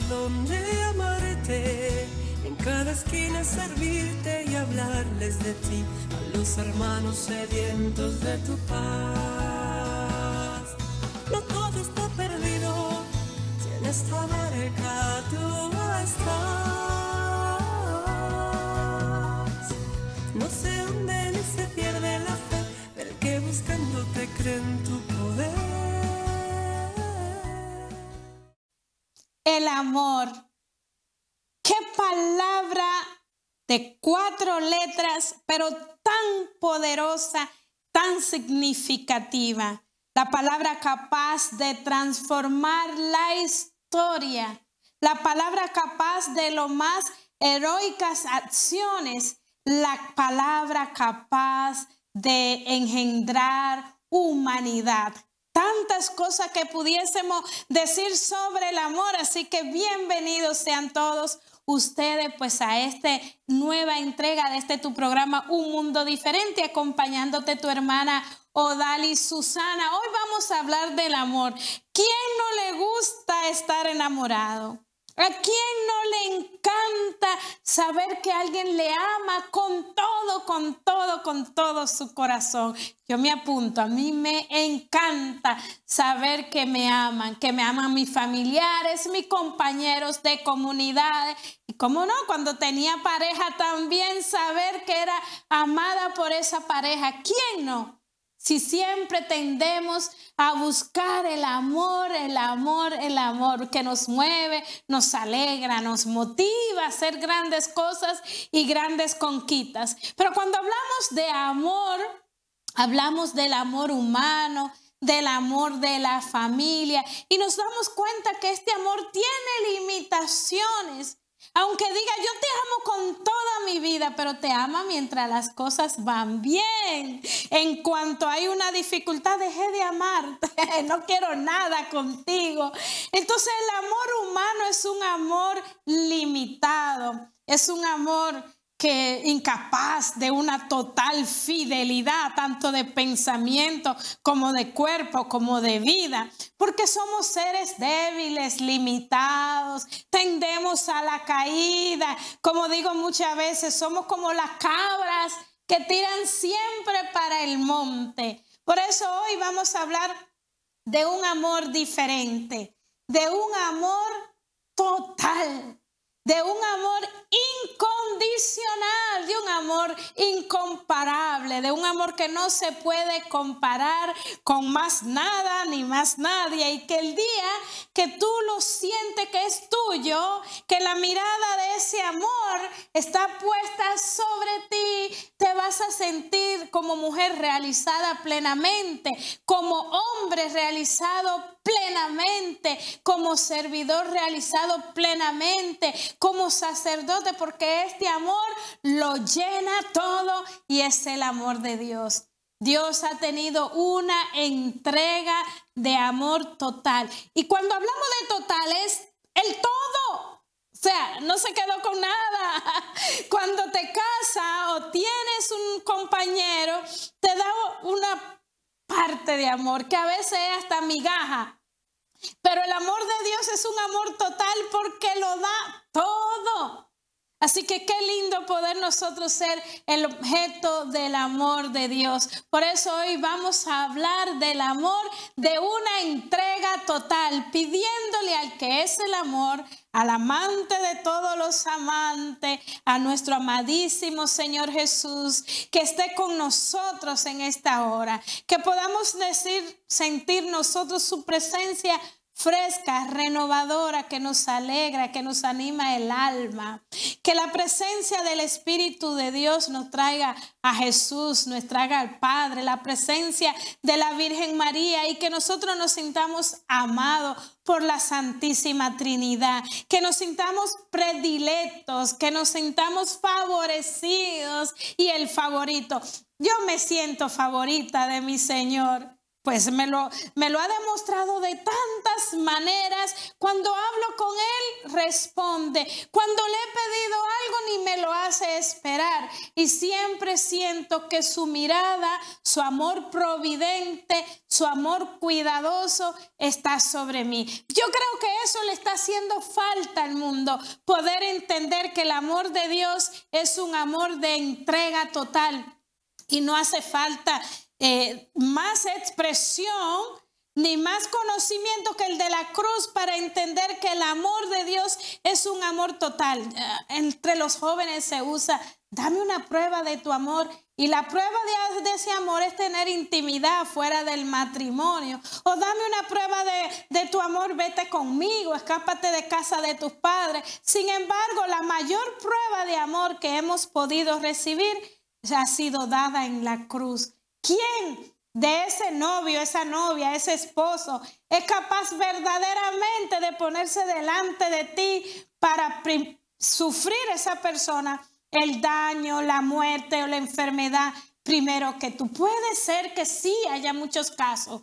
de dónde amarte, en cada esquina servirte y hablarles de ti a los hermanos sedientos de tu paz. No todo está perdido, si en esta barca tú estás. No se hunde ni se pierde la fe del que buscándote cree el amor. Qué palabra de cuatro letras, pero tan poderosa, tan significativa. La palabra capaz de transformar la historia. La palabra capaz de lo más heroicas acciones. La palabra capaz de engendrar humanidad tantas cosas que pudiésemos decir sobre el amor. Así que bienvenidos sean todos ustedes pues a esta nueva entrega de este tu programa Un Mundo Diferente, acompañándote tu hermana Odali Susana. Hoy vamos a hablar del amor. ¿Quién no le gusta estar enamorado? ¿A quién no le encanta saber que alguien le ama con todo, con todo, con todo su corazón? Yo me apunto, a mí me encanta saber que me aman, que me aman mis familiares, mis compañeros de comunidad. Y cómo no, cuando tenía pareja también saber que era amada por esa pareja. ¿Quién no? Si siempre tendemos a buscar el amor, el amor, el amor que nos mueve, nos alegra, nos motiva a hacer grandes cosas y grandes conquistas. Pero cuando hablamos de amor, hablamos del amor humano, del amor de la familia y nos damos cuenta que este amor tiene limitaciones. Aunque diga, yo te amo con toda mi vida, pero te ama mientras las cosas van bien. En cuanto hay una dificultad, dejé de amarte. No quiero nada contigo. Entonces el amor humano es un amor limitado. Es un amor que incapaz de una total fidelidad, tanto de pensamiento como de cuerpo, como de vida, porque somos seres débiles, limitados, tendemos a la caída, como digo muchas veces, somos como las cabras que tiran siempre para el monte. Por eso hoy vamos a hablar de un amor diferente, de un amor total de un amor incondicional, de un amor incomparable, de un amor que no se puede comparar con más nada ni más nadie. Y que el día que tú lo sientes que es tuyo, que la mirada de ese amor está puesta sobre ti, te vas a sentir como mujer realizada plenamente, como hombre realizado plenamente, como servidor realizado plenamente, como sacerdote, porque este amor lo llena todo y es el amor de Dios. Dios ha tenido una entrega de amor total. Y cuando hablamos de total es el todo. O sea, no se quedó con nada. Cuando te casas o tienes un compañero, te da una parte de amor, que a veces es hasta migaja. Pero el amor de Dios es un amor total porque lo da todo. Así que qué lindo poder nosotros ser el objeto del amor de Dios. Por eso hoy vamos a hablar del amor de una entrega total, pidiéndole al que es el amor al amante de todos los amantes, a nuestro amadísimo Señor Jesús, que esté con nosotros en esta hora, que podamos decir, sentir nosotros su presencia fresca, renovadora, que nos alegra, que nos anima el alma. Que la presencia del Espíritu de Dios nos traiga a Jesús, nos traiga al Padre, la presencia de la Virgen María y que nosotros nos sintamos amados por la Santísima Trinidad, que nos sintamos predilectos, que nos sintamos favorecidos y el favorito. Yo me siento favorita de mi Señor. Pues me lo, me lo ha demostrado de tantas maneras. Cuando hablo con Él, responde. Cuando le he pedido algo, ni me lo hace esperar. Y siempre siento que su mirada, su amor providente, su amor cuidadoso está sobre mí. Yo creo que eso le está haciendo falta al mundo. Poder entender que el amor de Dios es un amor de entrega total. Y no hace falta eh, más expresión ni más conocimiento que el de la cruz para entender que el amor de Dios es un amor total. Eh, entre los jóvenes se usa, dame una prueba de tu amor. Y la prueba de, ese amor es tener intimidad fuera del matrimonio. O dame una prueba de, de tu amor, vete conmigo, escápate de casa de tus padres. Sin embargo, la mayor prueba de amor que hemos podido recibir ha sido dada en la cruz. ¿Quién de ese novio, esa novia, ese esposo es capaz verdaderamente de ponerse delante de ti para sufrir esa persona el daño, la muerte o la enfermedad primero que tú? Puede ser que sí haya muchos casos,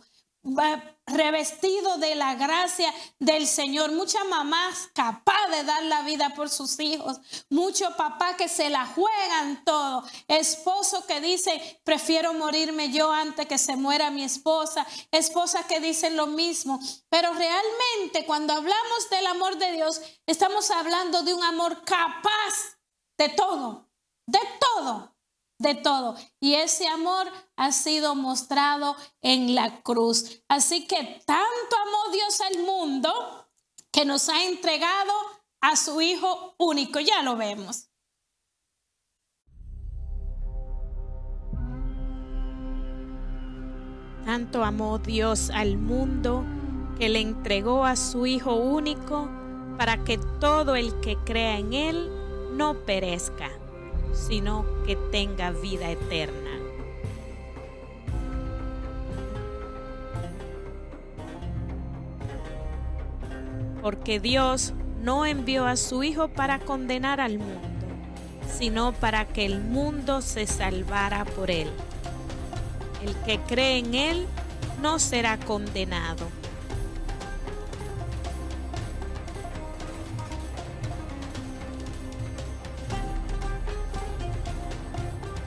revestido de la gracia del Señor. Muchas mamás capaz de dar la vida por sus hijos. Muchos papás que se la juegan todo. Esposo que dice, prefiero morirme yo antes que se muera mi esposa. Esposa que dicen lo mismo. Pero realmente cuando hablamos del amor de Dios, estamos hablando de un amor capaz de todo. De todo de todo. Y ese amor ha sido mostrado en la cruz. Así que tanto amó Dios al mundo que nos ha entregado a su Hijo único. Ya lo vemos. Tanto amó Dios al mundo que le entregó a su Hijo único para que todo el que crea en Él no perezca, sino que tenga vida eterna. Porque Dios no envió a su Hijo para condenar al mundo, sino para que el mundo se salvara por él. El que cree en él no será condenado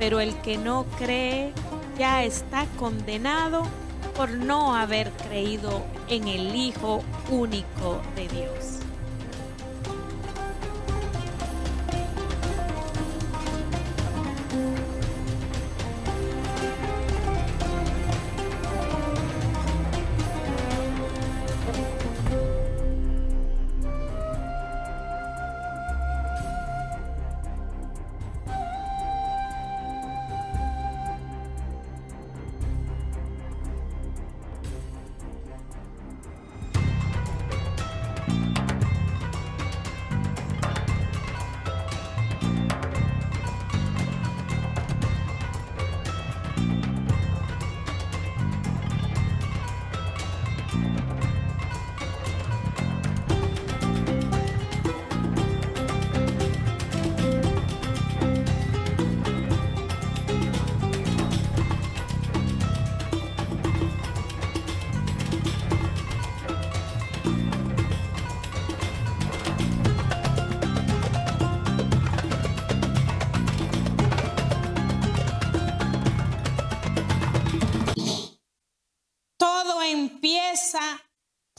pero el que no cree ya está condenado por no haber creído en el Hijo único de Dios.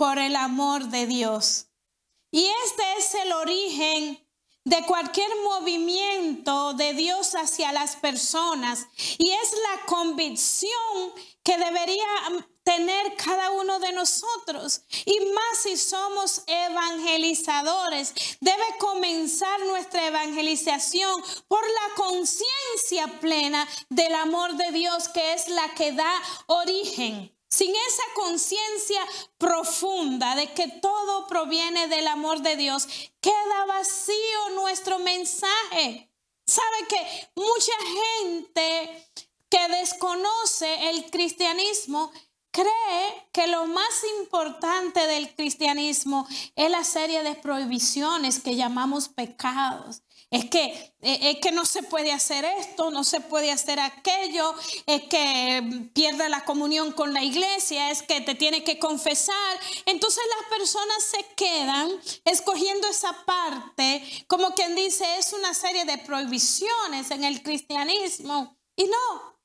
Por el amor de Dios. Y este es el origen de cualquier movimiento de Dios hacia las personas. Y es la convicción que debería tener cada uno de nosotros. Y más si somos evangelizadores, debe comenzar nuestra evangelización por la conciencia plena del amor de Dios, que es la que da origen sin esa conciencia profunda de que todo proviene del amor de Dios, queda vacío nuestro mensaje. ¿Sabe que mucha gente que desconoce el cristianismo cree que lo más importante del cristianismo es la serie de prohibiciones que llamamos pecados? Es que, e, es que no se puede hacer esto, no se puede hacer aquello, es que pierde la comunión con la iglesia, es que te tiene que confesar. Entonces las personas se quedan escogiendo esa parte, como quien dice, es una serie de prohibiciones en el cristianismo. Y no,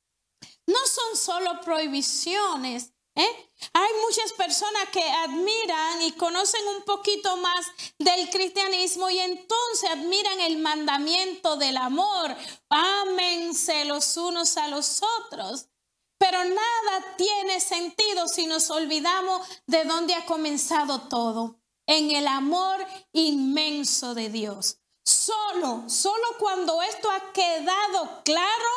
no son solo prohibiciones, ¿Eh? Hay muchas personas que admiran y conocen un poquito más del cristianismo y entonces admiran el mandamiento del amor. Ámense los unos a los otros. Pero nada tiene sentido si nos olvidamos de dónde ha comenzado todo. En el amor inmenso de Dios. Solo, solo cuando esto ha quedado claro,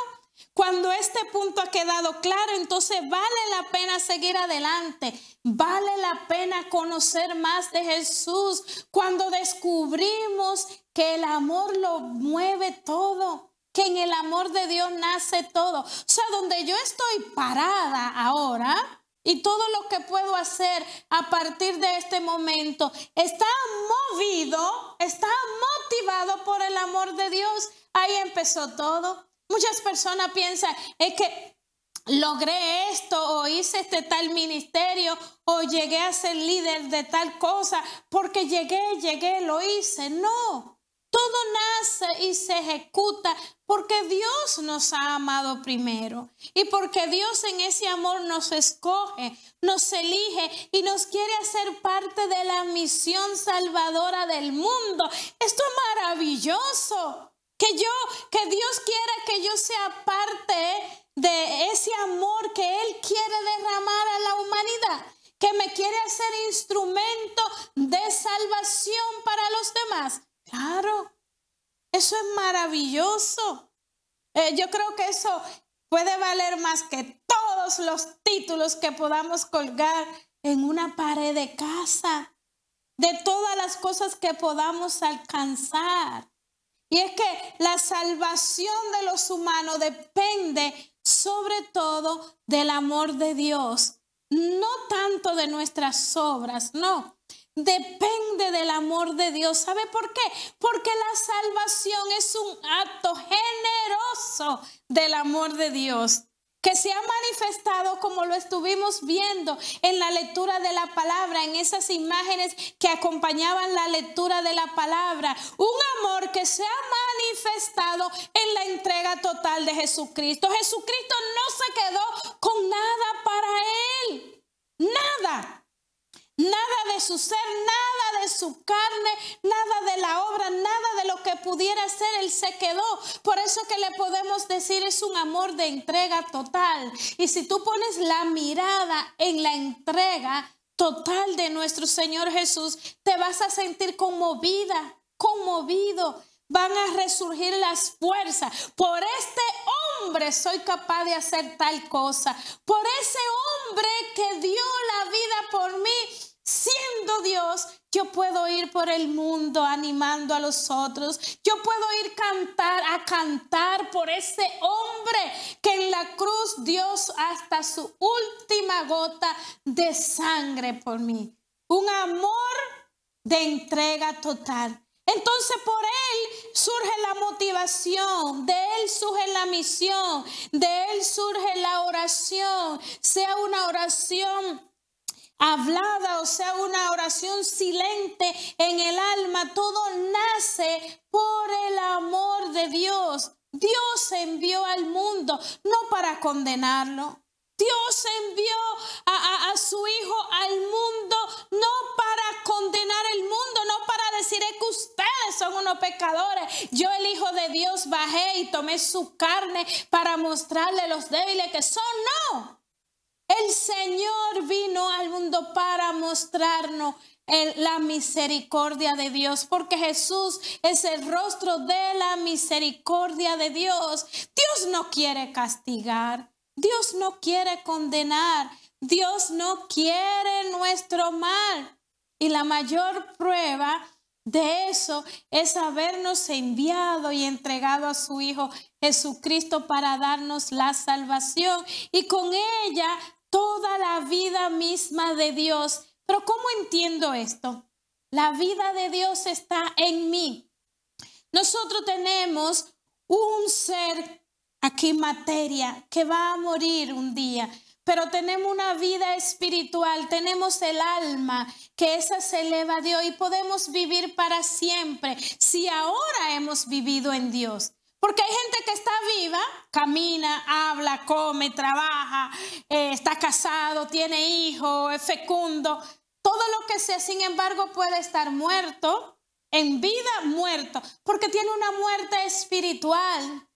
cuando este punto ha quedado claro, entonces vale la pena seguir adelante, vale la pena conocer más de Jesús. Cuando descubrimos que el amor lo mueve todo, que en el amor de Dios nace todo. O sea, donde yo estoy parada ahora, y todo lo que puedo hacer a partir de este momento está movido, está motivado por el amor de Dios. Ahí empezó todo. Muchas personas piensan, es que logré esto o hice este tal ministerio o llegué a ser líder de tal cosa porque llegué, llegué, lo hice. No, todo nace y se ejecuta porque Dios nos ha amado primero y porque Dios en ese amor nos escoge, nos elige y nos quiere hacer parte de la misión salvadora del mundo. Esto es maravilloso. Que yo, que Dios quiera que yo sea parte de ese amor que Él quiere derramar a la humanidad. Que me quiere hacer instrumento de salvación para los demás. Claro, eso es maravilloso. Eh, yo creo que eso puede valer más que todos los títulos que podamos colgar en una pared de casa, de todas las cosas que podamos alcanzar. Y es que la salvación de los humanos depende sobre todo del amor de Dios, no tanto de nuestras obras, no. Depende del amor de Dios. ¿Sabe por qué? Porque la salvación es un acto generoso del amor de Dios que se ha manifestado como lo estuvimos viendo en la lectura de la palabra, en esas imágenes que acompañaban la lectura de la palabra. Un amor que se ha manifestado en la entrega total de Jesucristo. Jesucristo no se quedó con nada para él. Nada. Nada de su ser, nada de su carne, nada de la obra, nada de lo que pudiera ser, Él se quedó. Por eso que le podemos decir es un amor de entrega total. Y si tú pones la mirada en la entrega total de nuestro Señor Jesús, te vas a sentir conmovida, conmovido. Van a resurgir las fuerzas. Por este hombre soy capaz de hacer tal cosa. Por ese hombre que dio la vida por mí Siendo Dios, yo puedo ir por el mundo animando a los otros. Yo puedo ir cantar a cantar por ese hombre que en la cruz Dios hasta su última gota de sangre por mí. Un amor de entrega total. Entonces por Él surge la motivación, de Él surge la misión, de Él surge la oración, sea una oración hablada, o sea, una oración silente en el alma, todo nace por el amor de Dios. Dios envió al mundo no para condenarlo. Dios envió a, su Hijo al mundo no para condenar el mundo, no para decir que ustedes son unos pecadores. Yo el Hijo de Dios bajé y tomé su carne para mostrarle los débiles que son. No, el Señor vino al mundo para mostrarnos la misericordia de Dios, porque Jesús es el rostro de la misericordia de Dios. Dios no quiere castigar, Dios no quiere condenar, Dios no quiere nuestro mal. Y la mayor prueba de eso es habernos enviado y entregado a su Hijo Jesucristo para darnos la salvación y con ella toda la vida misma de Dios. Pero ¿cómo entiendo esto? La vida de Dios está en mí. Nosotros tenemos un ser aquí materia que va a morir un día, pero tenemos una vida espiritual, tenemos el alma, que esa se eleva a Dios y podemos vivir para siempre si ahora hemos vivido en Dios. Porque hay gente que está viva, camina, habla, come, trabaja, eh, está casado, tiene hijos, es fecundo, todo lo que sea, sin embargo, puede estar muerto, en vida muerto, porque tiene una muerte espiritual.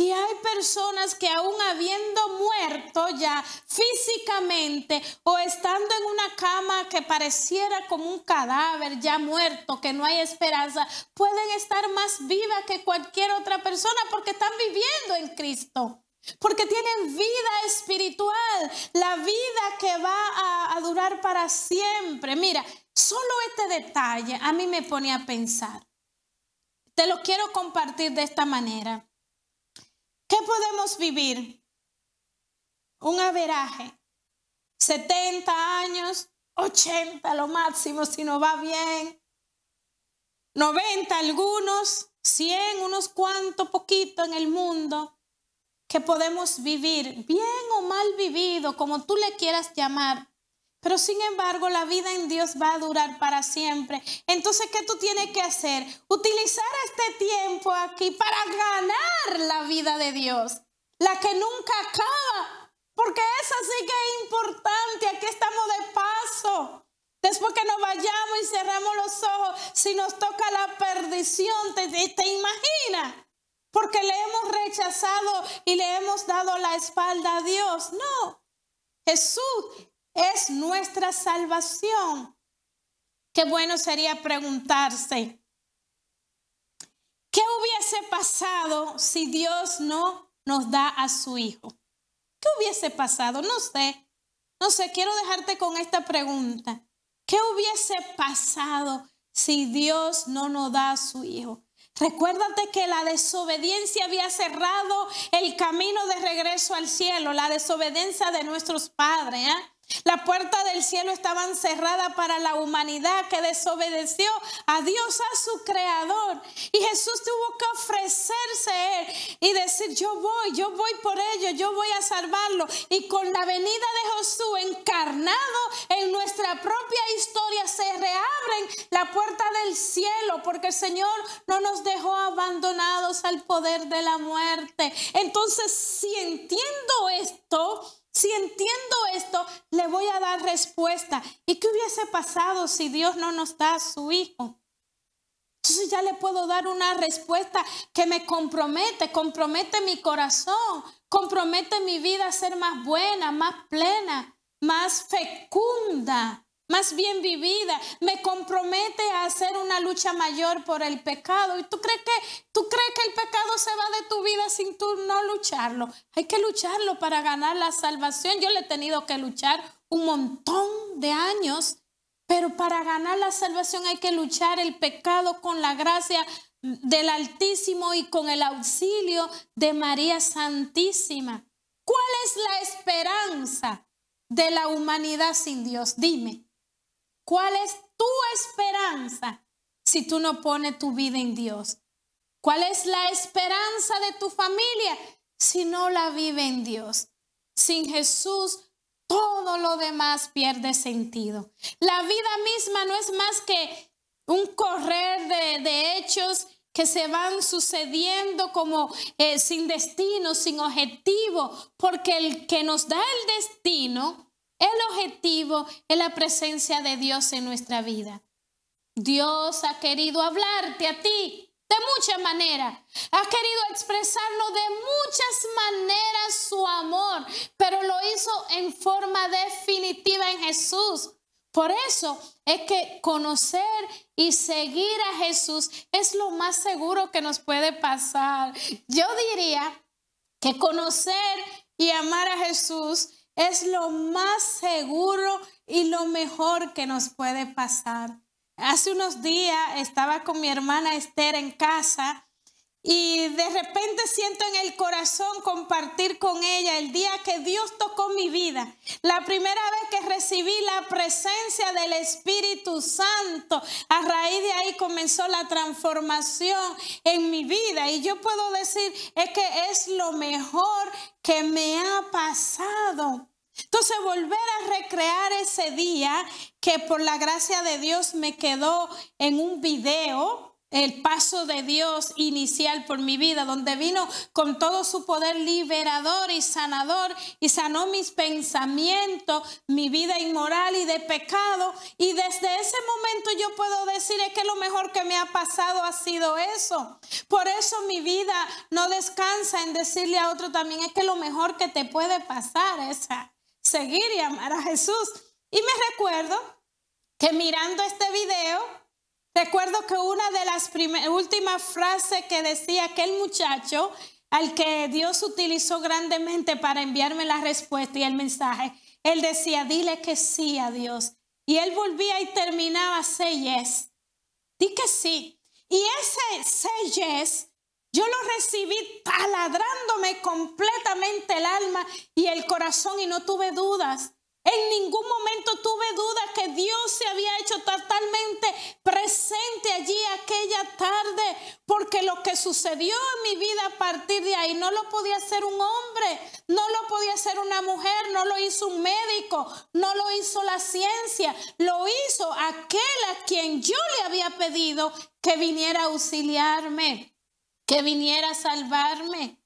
Y hay personas que aún habiendo muerto ya físicamente o estando en una cama que pareciera como un cadáver ya muerto, que no hay esperanza, pueden estar más vivas que cualquier otra persona porque están viviendo en Cristo. Porque tienen vida espiritual, la vida que va a, durar para siempre. Mira, solo este detalle a mí me pone a pensar. Te lo quiero compartir de esta manera. ¿Qué podemos vivir? Un averaje. 70 años, 80 lo máximo si no va bien. 90 algunos, 100, unos cuantos, poquito en el mundo que podemos vivir, bien o mal vivido, como tú le quieras llamar. Pero sin embargo, la vida en Dios va a durar para siempre. Entonces, ¿qué tú tienes que hacer? Utilizar este tiempo aquí para ganar la vida de Dios, la que nunca acaba. Porque esa sí que es importante. Aquí estamos de paso. Después que nos vayamos y cerramos los ojos, si nos toca la perdición, ¿te, te imaginas? Porque le hemos rechazado y le hemos dado la espalda a Dios. No. Jesús es nuestra salvación. Qué bueno sería preguntarse, ¿qué hubiese pasado si Dios no nos da a su Hijo? ¿Qué hubiese pasado? No sé, no sé, quiero dejarte con esta pregunta. ¿Qué hubiese pasado si Dios no nos da a su Hijo? Recuérdate que la desobediencia había cerrado el camino de regreso al cielo, la desobediencia de nuestros padres. ¿eh? La puerta del cielo estaba cerrada para la humanidad que desobedeció a Dios, a su creador. Y Jesús tuvo que ofrecerse y decir, yo voy, yo voy por ellos, yo voy a salvarlo. Y con la venida de Jesús encarnado en nuestra propia historia se reabren la puerta del cielo porque el Señor no nos dejó abandonados al poder de la muerte. Entonces, si entiendo esto, si entiendo esto, le voy a dar respuesta. ¿Y qué hubiese pasado si Dios no nos da a su Hijo? Entonces ya le puedo dar una respuesta que me compromete, compromete mi corazón, compromete mi vida a ser más buena, más plena, más fecunda más bien vivida, me compromete a hacer una lucha mayor por el pecado. ¿Y tú crees que tú crees que el pecado se va de tu vida sin tú no lucharlo? Hay que lucharlo para ganar la salvación. Yo le he tenido que luchar un montón de años, pero para ganar la salvación hay que luchar el pecado con la gracia del Altísimo y con el auxilio de María Santísima. ¿Cuál es la esperanza de la humanidad sin Dios? Dime. ¿Cuál es tu esperanza si tú no pones tu vida en Dios? ¿Cuál es la esperanza de tu familia si no la vive en Dios? Sin Jesús, todo lo demás pierde sentido. La vida misma no es más que un correr de, hechos que se van sucediendo como eh, sin destino, sin objetivo, porque el que nos da el destino el objetivo es la presencia de Dios en nuestra vida. Dios ha querido hablarte a ti de muchas maneras. Ha querido expresarnos de muchas maneras su amor, pero lo hizo en forma definitiva en Jesús. Por eso es que conocer y seguir a Jesús es lo más seguro que nos puede pasar. Yo diría que conocer y amar a Jesús es lo más seguro y lo mejor que nos puede pasar. Hace unos días estaba con mi hermana Esther en casa y de repente siento en el corazón compartir con ella el día que Dios tocó mi vida. La primera vez que recibí la presencia del Espíritu Santo, a raíz de ahí comenzó la transformación en mi vida. Y yo puedo decir, es que es lo mejor que me ha pasado. Entonces volver a recrear ese día que por la gracia de Dios me quedó en un video el paso de Dios inicial por mi vida, donde vino con todo su poder liberador y sanador y sanó mis pensamientos, mi vida inmoral y de pecado. Y desde ese momento yo puedo decir es que lo mejor que me ha pasado ha sido eso. Por eso mi vida no descansa en decirle a otro también es que lo mejor que te puede pasar es seguir y amar a Jesús. Y me recuerdo que mirando este video, Recuerdo que una de las últimas frases que decía aquel muchacho al que Dios utilizó grandemente para enviarme la respuesta y el mensaje, él decía, dile que sí a Dios. Y él volvía y terminaba, say yes. Di que sí. Y ese say yes, yo lo recibí taladrándome completamente el alma y el corazón y no tuve dudas. En ningún momento tuve duda que Dios se había hecho totalmente presente allí aquella tarde, porque lo que sucedió en mi vida a partir de ahí no lo podía hacer un hombre, no lo podía hacer una mujer, no lo hizo un médico, no lo hizo la ciencia, lo hizo aquel a quien yo le había pedido que viniera a auxiliarme, que viniera a salvarme.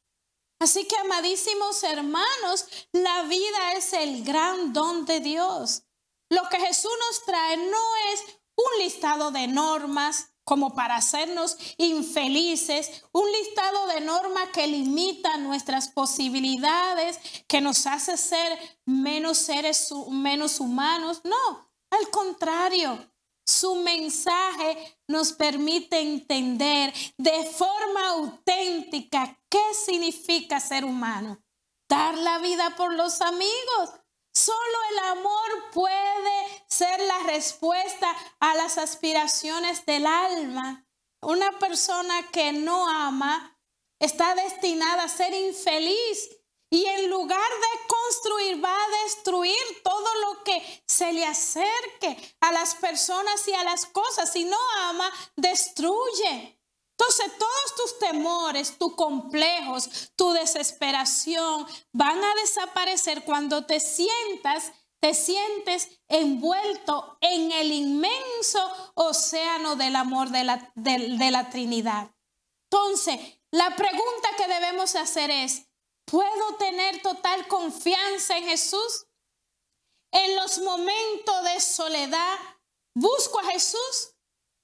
Así que, amadísimos hermanos, la vida es el gran don de Dios. Lo que Jesús nos trae no es un listado de normas como para hacernos infelices, un listado de normas que limita nuestras posibilidades, que nos hace ser menos seres, menos humanos. No, al contrario, su mensaje nos permite entender de forma auténtica qué significa ser humano. Dar la vida por los amigos. Solo el amor puede ser la respuesta a las aspiraciones del alma. Una persona que no ama está destinada a ser infeliz y en lugar de construir, va a destruir todo lo que se le acerque a las personas y a las cosas. Si no ama, destruye. Entonces todos tus temores, tus complejos, tu desesperación van a desaparecer cuando te sientas, te sientes envuelto en el inmenso océano del amor de la, de la Trinidad. Entonces, la pregunta que debemos hacer es, ¿Puedo tener total confianza en Jesús? En los momentos de soledad, busco a Jesús.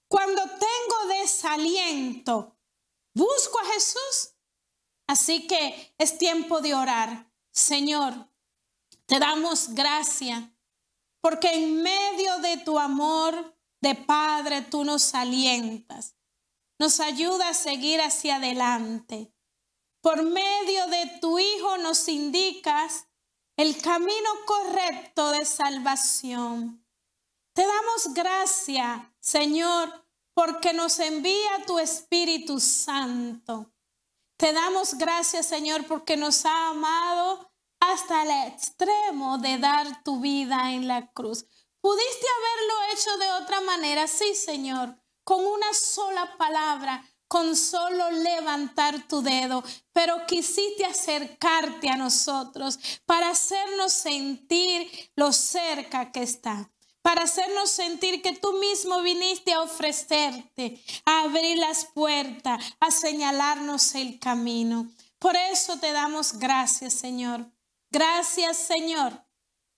Cuando tengo desaliento, busco a Jesús. Así que es tiempo de orar. Señor, te damos gracia porque en medio de tu amor de Padre tú nos alientas, nos ayuda a seguir hacia adelante. Por medio de tu Hijo nos indicas el camino correcto de salvación. Te damos gracia, Señor, porque nos envía tu Espíritu Santo. Te damos gracias, Señor, porque nos ha amado hasta el extremo de dar tu vida en la cruz. ¿Pudiste haberlo hecho de otra manera? Sí, Señor, con una sola palabra, con solo levantar tu dedo, pero quisiste acercarte a nosotros para hacernos sentir lo cerca que está, para hacernos sentir que tú mismo viniste a ofrecerte, a abrir las puertas, a señalarnos el camino. Por eso te damos gracias, Señor. Gracias, Señor.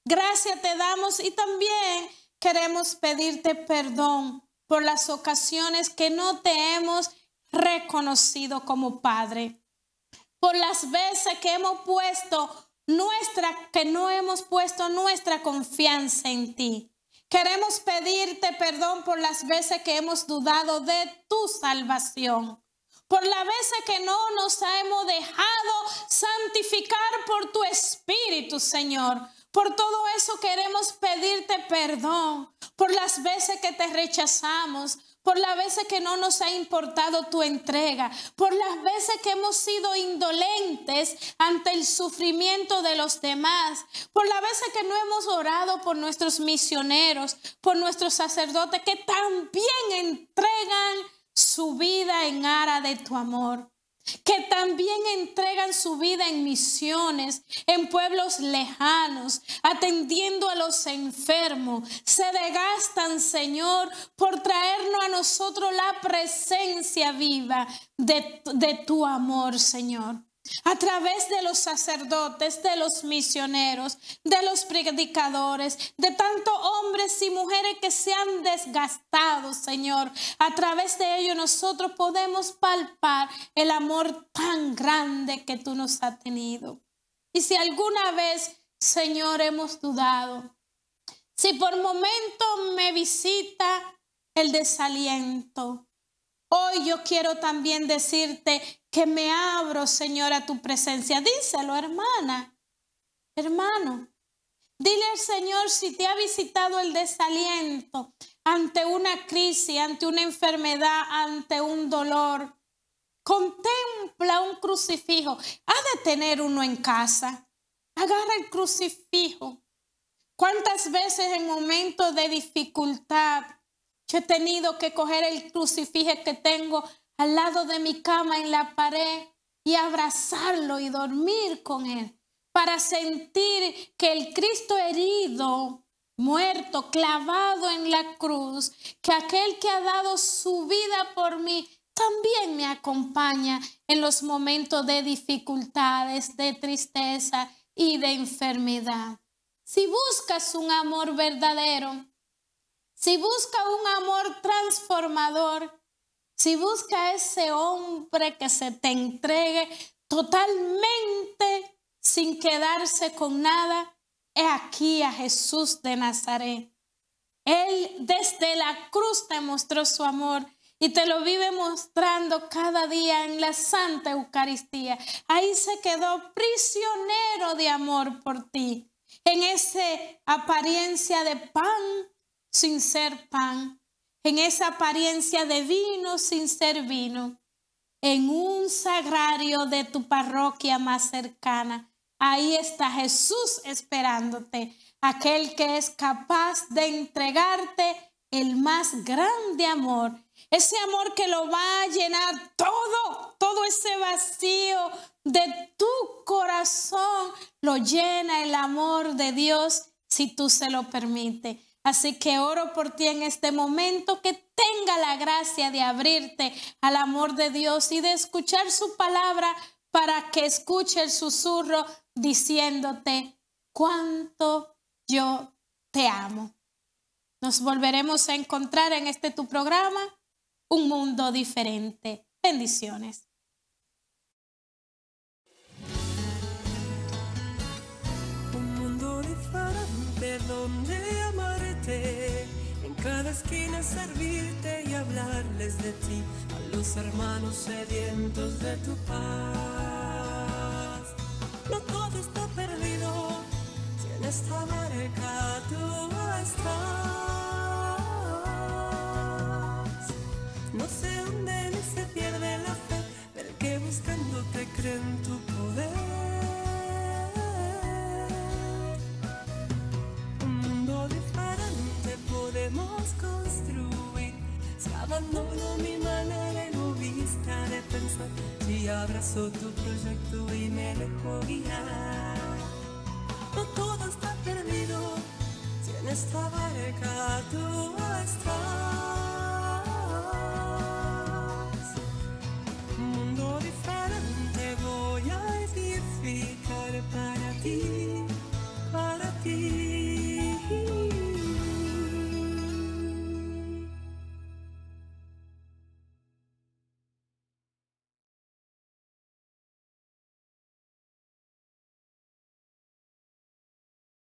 Gracias te damos y también queremos pedirte perdón por las ocasiones que no te hemos reconocido como Padre. Por las veces que hemos puesto nuestra, que no hemos puesto nuestra confianza en ti. Queremos pedirte perdón por las veces que hemos dudado de tu salvación. Por las veces que no nos hemos dejado santificar por tu Espíritu, Señor. Por todo eso queremos pedirte perdón. Por las veces que te rechazamos, por las veces que no nos ha importado tu entrega, por las veces que hemos sido indolentes ante el sufrimiento de los demás, por las veces que no hemos orado por nuestros misioneros, por nuestros sacerdotes que también entregan su vida en ara de tu amor que también entregan su vida en misiones, en pueblos lejanos, atendiendo a los enfermos. Se desgastan, Señor, por traernos a nosotros la presencia viva de, de tu amor, Señor a través de los sacerdotes, de los misioneros, de los predicadores, de tantos hombres y mujeres que se han desgastado, Señor. A través de ellos nosotros podemos palpar el amor tan grande que tú nos has tenido. Y si alguna vez, Señor, hemos dudado, si por momento me visita el desaliento, Hoy yo quiero también decirte que me abro, Señor, a tu presencia. Díselo, hermana, hermano. Dile al Señor si te ha visitado el desaliento ante una crisis, ante una enfermedad, ante un dolor. Contempla un crucifijo. Ha de tener uno en casa. Agarra el crucifijo. ¿Cuántas veces en momentos de dificultad yo he tenido que coger el crucifijo que tengo al lado de mi cama en la pared y abrazarlo y dormir con él para sentir que el Cristo herido, muerto, clavado en la cruz, que aquel que ha dado su vida por mí, también me acompaña en los momentos de dificultades, de tristeza y de enfermedad. Si buscas un amor verdadero, si busca un amor transformador, si busca ese hombre que se te entregue totalmente sin quedarse con nada, he aquí a Jesús de Nazaret. Él desde la cruz te mostró su amor y te lo vive mostrando cada día en la Santa Eucaristía. Ahí se quedó prisionero de amor por ti, en esa apariencia de pan sin ser pan, en esa apariencia de vino sin ser vino, en un sagrario de tu parroquia más cercana. Ahí está Jesús esperándote, aquel que es capaz de entregarte el más grande amor, ese amor que lo va a llenar todo, todo ese vacío de tu corazón, lo llena el amor de Dios si tú se lo permites. Así que oro por ti en este momento que tenga la gracia de abrirte al amor de Dios y de escuchar su palabra para que escuche el susurro diciéndote cuánto yo te amo. Nos volveremos a encontrar en este tu programa, Un Mundo Diferente. Bendiciones. Esquina servirte y hablarles de ti, a los hermanos sedientos de tu paz. No todo está perdido, si en esta barca tú estás. Abrazo tu proyecto y me dejo guiar. No todo está perdido, si